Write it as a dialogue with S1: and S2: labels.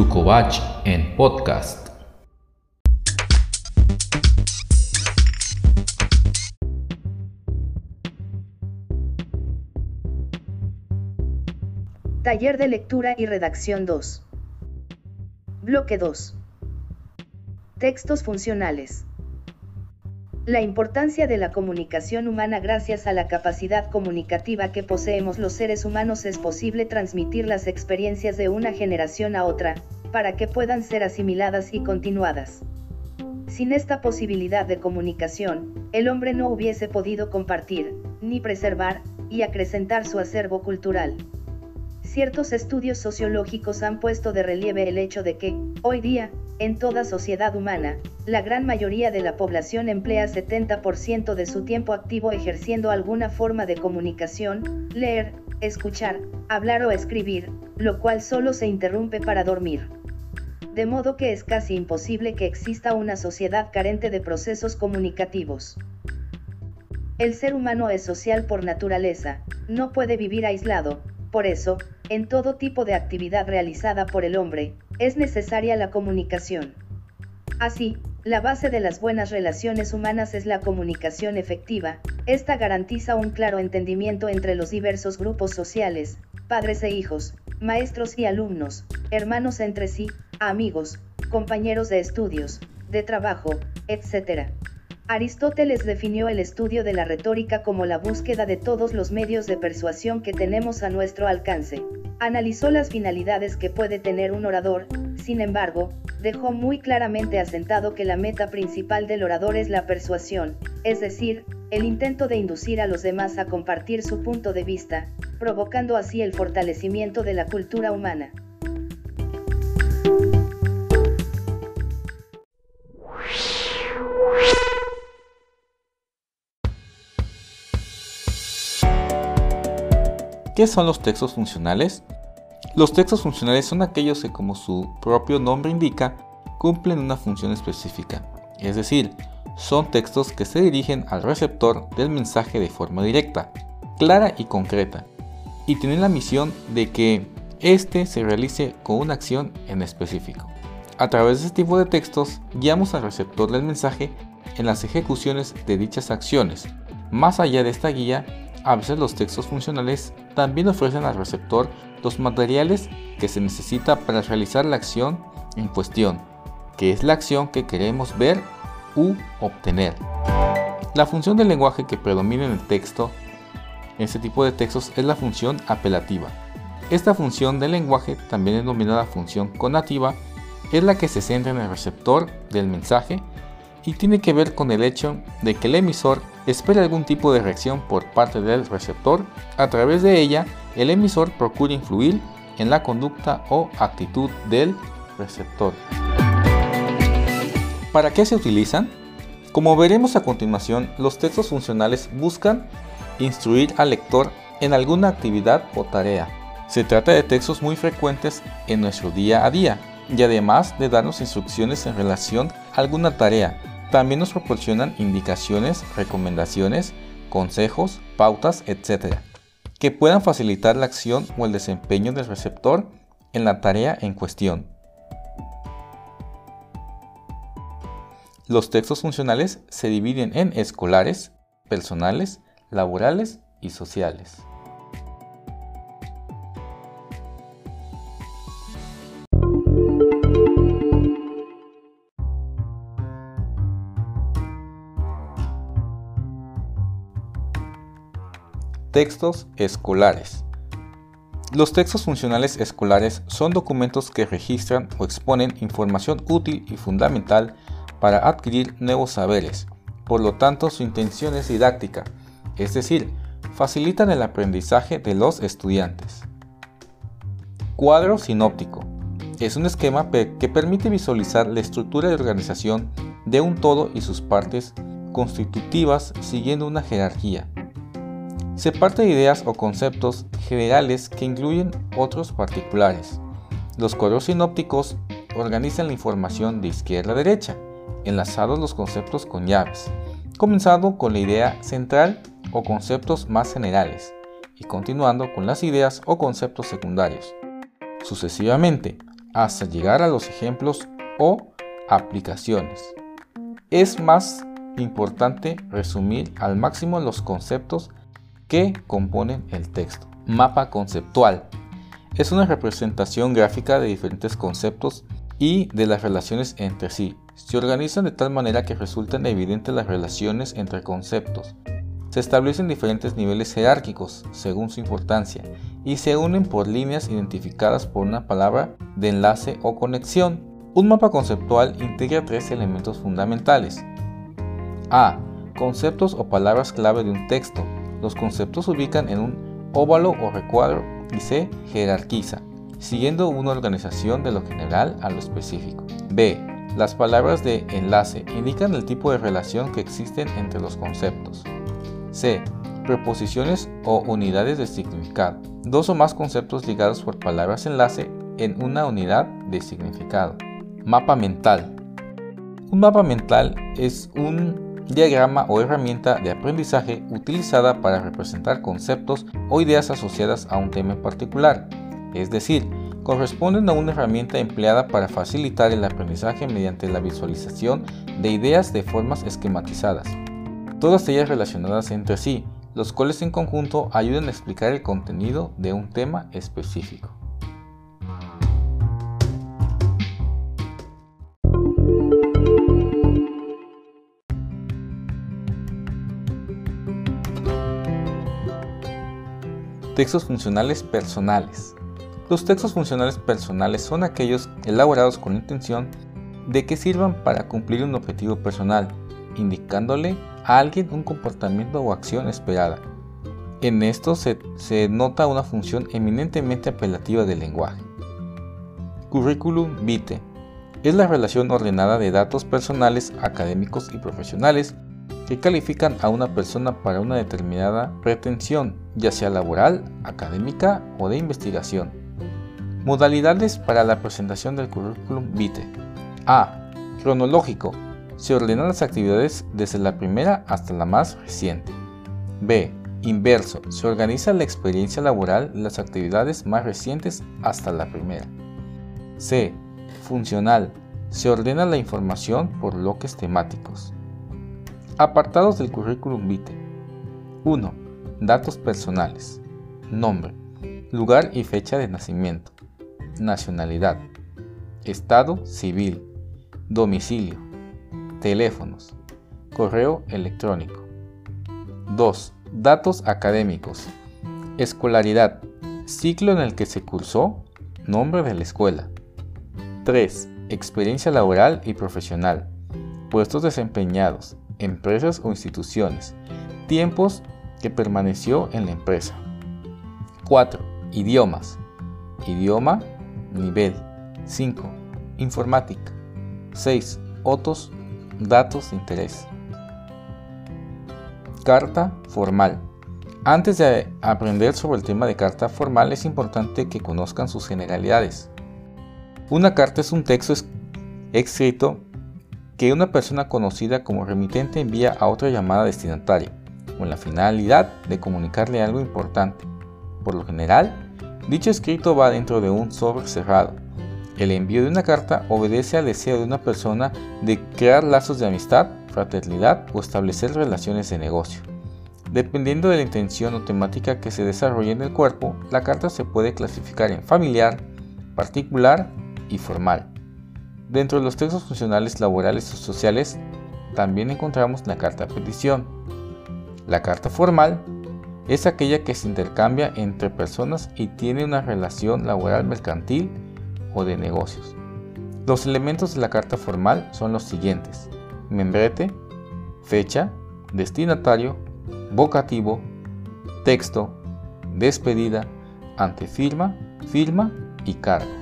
S1: Tucovach en podcast.
S2: Taller de lectura y redacción 2. Bloque 2. Textos funcionales. La importancia de la comunicación humana gracias a la capacidad comunicativa que poseemos los seres humanos es posible transmitir las experiencias de una generación a otra, para que puedan ser asimiladas y continuadas. Sin esta posibilidad de comunicación, el hombre no hubiese podido compartir, ni preservar, y acrecentar su acervo cultural. Ciertos estudios sociológicos han puesto de relieve el hecho de que, hoy día, en toda sociedad humana, la gran mayoría de la población emplea 70% de su tiempo activo ejerciendo alguna forma de comunicación, leer, escuchar, hablar o escribir, lo cual solo se interrumpe para dormir. De modo que es casi imposible que exista una sociedad carente de procesos comunicativos. El ser humano es social por naturaleza, no puede vivir aislado, por eso, en todo tipo de actividad realizada por el hombre, es necesaria la comunicación. Así, la base de las buenas relaciones humanas es la comunicación efectiva, esta garantiza un claro entendimiento entre los diversos grupos sociales, padres e hijos, maestros y alumnos, hermanos entre sí, amigos, compañeros de estudios, de trabajo, etc. Aristóteles definió el estudio de la retórica como la búsqueda de todos los medios de persuasión que tenemos a nuestro alcance. Analizó las finalidades que puede tener un orador, sin embargo, dejó muy claramente asentado que la meta principal del orador es la persuasión, es decir, el intento de inducir a los demás a compartir su punto de vista, provocando así el fortalecimiento de la cultura humana.
S1: ¿Qué son los textos funcionales? Los textos funcionales son aquellos que, como su propio nombre indica, cumplen una función específica, es decir, son textos que se dirigen al receptor del mensaje de forma directa, clara y concreta, y tienen la misión de que éste se realice con una acción en específico. A través de este tipo de textos, guiamos al receptor del mensaje en las ejecuciones de dichas acciones. Más allá de esta guía, a veces los textos funcionales también ofrecen al receptor los materiales que se necesita para realizar la acción en cuestión, que es la acción que queremos ver u obtener. La función del lenguaje que predomina en el texto, en este tipo de textos, es la función apelativa. Esta función del lenguaje, también denominada función conativa, es la que se centra en el receptor del mensaje y tiene que ver con el hecho de que el emisor espera algún tipo de reacción por parte del receptor. A través de ella, el emisor procura influir en la conducta o actitud del receptor. ¿Para qué se utilizan? Como veremos a continuación, los textos funcionales buscan instruir al lector en alguna actividad o tarea. Se trata de textos muy frecuentes en nuestro día a día y además de darnos instrucciones en relación a alguna tarea, también nos proporcionan indicaciones, recomendaciones, consejos, pautas, etc., que puedan facilitar la acción o el desempeño del receptor en la tarea en cuestión. Los textos funcionales se dividen en escolares, personales, laborales y sociales. Textos escolares. Los textos funcionales escolares son documentos que registran o exponen información útil y fundamental para adquirir nuevos saberes. Por lo tanto, su intención es didáctica, es decir, facilitan el aprendizaje de los estudiantes. Cuadro sinóptico. Es un esquema que permite visualizar la estructura de organización de un todo y sus partes constitutivas siguiendo una jerarquía se parte de ideas o conceptos generales que incluyen otros particulares. Los cuadros sinópticos organizan la información de izquierda a derecha, enlazados los conceptos con llaves, comenzando con la idea central o conceptos más generales, y continuando con las ideas o conceptos secundarios. Sucesivamente, hasta llegar a los ejemplos o aplicaciones. Es más importante resumir al máximo los conceptos que componen el texto. Mapa conceptual. Es una representación gráfica de diferentes conceptos y de las relaciones entre sí. Se organizan de tal manera que resultan evidentes las relaciones entre conceptos. Se establecen diferentes niveles jerárquicos según su importancia y se unen por líneas identificadas por una palabra de enlace o conexión. Un mapa conceptual integra tres elementos fundamentales. A. Conceptos o palabras clave de un texto. Los conceptos se ubican en un óvalo o recuadro y se jerarquiza, siguiendo una organización de lo general a lo específico. B. Las palabras de enlace indican el tipo de relación que existen entre los conceptos. C. Preposiciones o unidades de significado. Dos o más conceptos ligados por palabras enlace en una unidad de significado. Mapa mental. Un mapa mental es un diagrama o herramienta de aprendizaje utilizada para representar conceptos o ideas asociadas a un tema en particular. Es decir, corresponden a una herramienta empleada para facilitar el aprendizaje mediante la visualización de ideas de formas esquematizadas todas ellas relacionadas entre sí, los cuales en conjunto ayudan a explicar el contenido de un tema específico. Textos funcionales personales. Los textos funcionales personales son aquellos elaborados con la intención de que sirvan para cumplir un objetivo personal, indicándole a alguien un comportamiento o acción esperada. En esto se, nota una función eminentemente apelativa del lenguaje. Curriculum vitae es la relación ordenada de datos personales, académicos y profesionales que califican a una persona para una determinada pretensión, ya sea laboral, académica o de investigación. Modalidades para la presentación del currículum vitae. A. Cronológico se ordenan las actividades desde la primera hasta la más reciente. B. Inverso. Se organiza la experiencia laboral las actividades más recientes hasta la primera. C. Funcional. Se ordena la información por bloques temáticos. Apartados del currículum vitae. 1. Datos personales. Nombre. Lugar y fecha de nacimiento. Nacionalidad. Estado civil. Domicilio Teléfonos. Correo electrónico. 2. Datos académicos. Escolaridad. Ciclo en el que se cursó. Nombre de la escuela. 3. Experiencia laboral y profesional. Puestos desempeñados. Empresas o instituciones. Tiempos que permaneció en la empresa. 4. Idiomas. Idioma, nivel. 5. Informática. 6. Otros Datos de interés. Carta formal. Antes de aprender sobre el tema de carta formal es importante que conozcan sus generalidades. Una carta es un texto escrito que una persona conocida como remitente envía a otra llamada destinataria, con la finalidad de comunicarle algo importante. Por lo general, dicho escrito va dentro de un sobre cerrado, el envío de una carta obedece al deseo de una persona de crear lazos de amistad, fraternidad o establecer relaciones de negocio. Dependiendo de la intención o temática que se desarrolle en el cuerpo, la carta se puede clasificar en familiar, particular y formal. Dentro de los textos funcionales laborales o sociales, también encontramos la carta petición. La carta formal es aquella que se intercambia entre personas y tiene una relación laboral mercantil o de negocios. Los elementos de la carta formal son los siguientes. Membrete, fecha, destinatario, vocativo, texto, despedida, antefirma, firma y cargo.